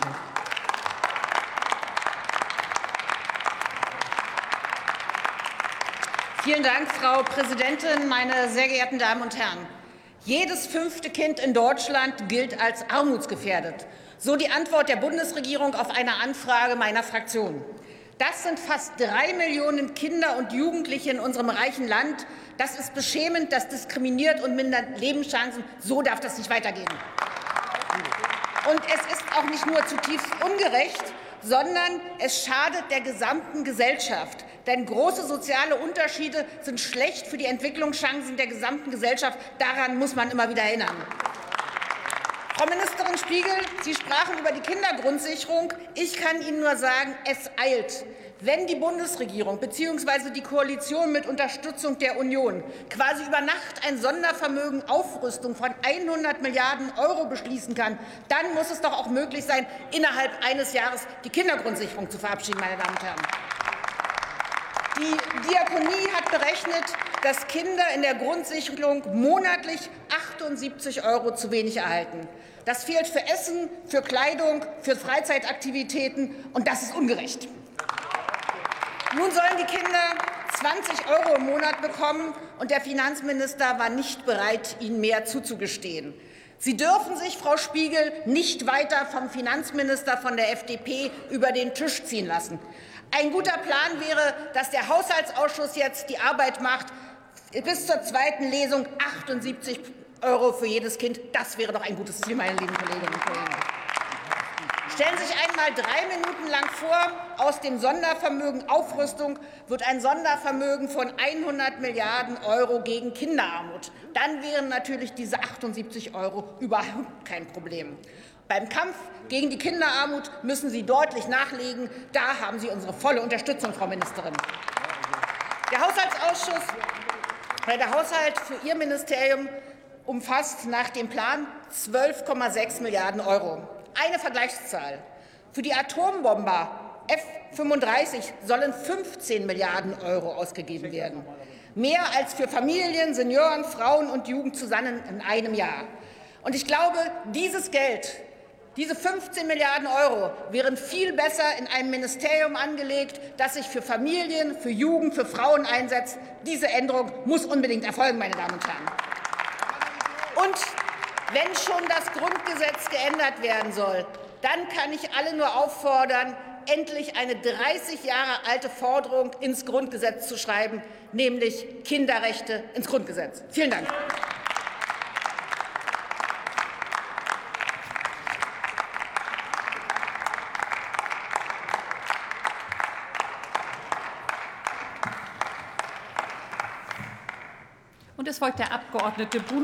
Danke. Vielen Dank, Frau Präsidentin, meine sehr geehrten Damen und Herren. Jedes fünfte Kind in Deutschland gilt als armutsgefährdet. So die Antwort der Bundesregierung auf eine Anfrage meiner Fraktion. Das sind fast drei Millionen Kinder und Jugendliche in unserem reichen Land. Das ist beschämend, das diskriminiert und mindert Lebenschancen. So darf das nicht weitergehen. Und es ist auch nicht nur zutiefst ungerecht, sondern es schadet der gesamten Gesellschaft. Denn große soziale Unterschiede sind schlecht für die Entwicklungschancen der gesamten Gesellschaft. Daran muss man immer wieder erinnern. Frau Ministerin Spiegel, Sie sprachen über die Kindergrundsicherung. Ich kann Ihnen nur sagen, es eilt. Wenn die Bundesregierung bzw. die Koalition mit Unterstützung der Union quasi über Nacht ein Sondervermögen Aufrüstung von 100 Milliarden Euro beschließen kann, dann muss es doch auch möglich sein, innerhalb eines Jahres die Kindergrundsicherung zu verabschieden, meine Damen und Herren. Die Diakonie hat berechnet, dass Kinder in der Grundsicherung monatlich 78 Euro zu wenig erhalten. Das fehlt für Essen, für Kleidung, für Freizeitaktivitäten, und das ist ungerecht. Nun sollen die Kinder 20 Euro im Monat bekommen, und der Finanzminister war nicht bereit, ihnen mehr zuzugestehen. Sie dürfen sich, Frau Spiegel, nicht weiter vom Finanzminister von der FDP über den Tisch ziehen lassen. Ein guter Plan wäre, dass der Haushaltsausschuss jetzt die Arbeit macht, bis zur zweiten Lesung 78 Euro für jedes Kind. Das wäre doch ein gutes Ziel, meine lieben Kolleginnen und Kollegen. Stellen Sie sich einmal drei Minuten lang vor, aus dem Sondervermögen Aufrüstung wird ein Sondervermögen von 100 Milliarden Euro gegen Kinderarmut. Dann wären natürlich diese 78 Euro überhaupt kein Problem. Beim Kampf gegen die Kinderarmut müssen Sie deutlich nachlegen. Da haben Sie unsere volle Unterstützung, Frau Ministerin. Der Haushaltsausschuss, der Haushalt für Ihr Ministerium umfasst nach dem Plan 12,6 Milliarden Euro. Eine Vergleichszahl. Für die Atombomber F-35 sollen 15 Milliarden Euro ausgegeben werden. Mehr als für Familien, Senioren, Frauen und Jugend zusammen in einem Jahr. Und ich glaube, dieses Geld, diese 15 Milliarden Euro wären viel besser in einem Ministerium angelegt, das sich für Familien, für Jugend, für Frauen einsetzt. Diese Änderung muss unbedingt erfolgen, meine Damen und Herren. Und wenn schon das Grundgesetz geändert werden soll, dann kann ich alle nur auffordern, endlich eine 30 Jahre alte Forderung ins Grundgesetz zu schreiben, nämlich Kinderrechte ins Grundgesetz. Vielen Dank. Und es folgt der Abgeordnete Bruno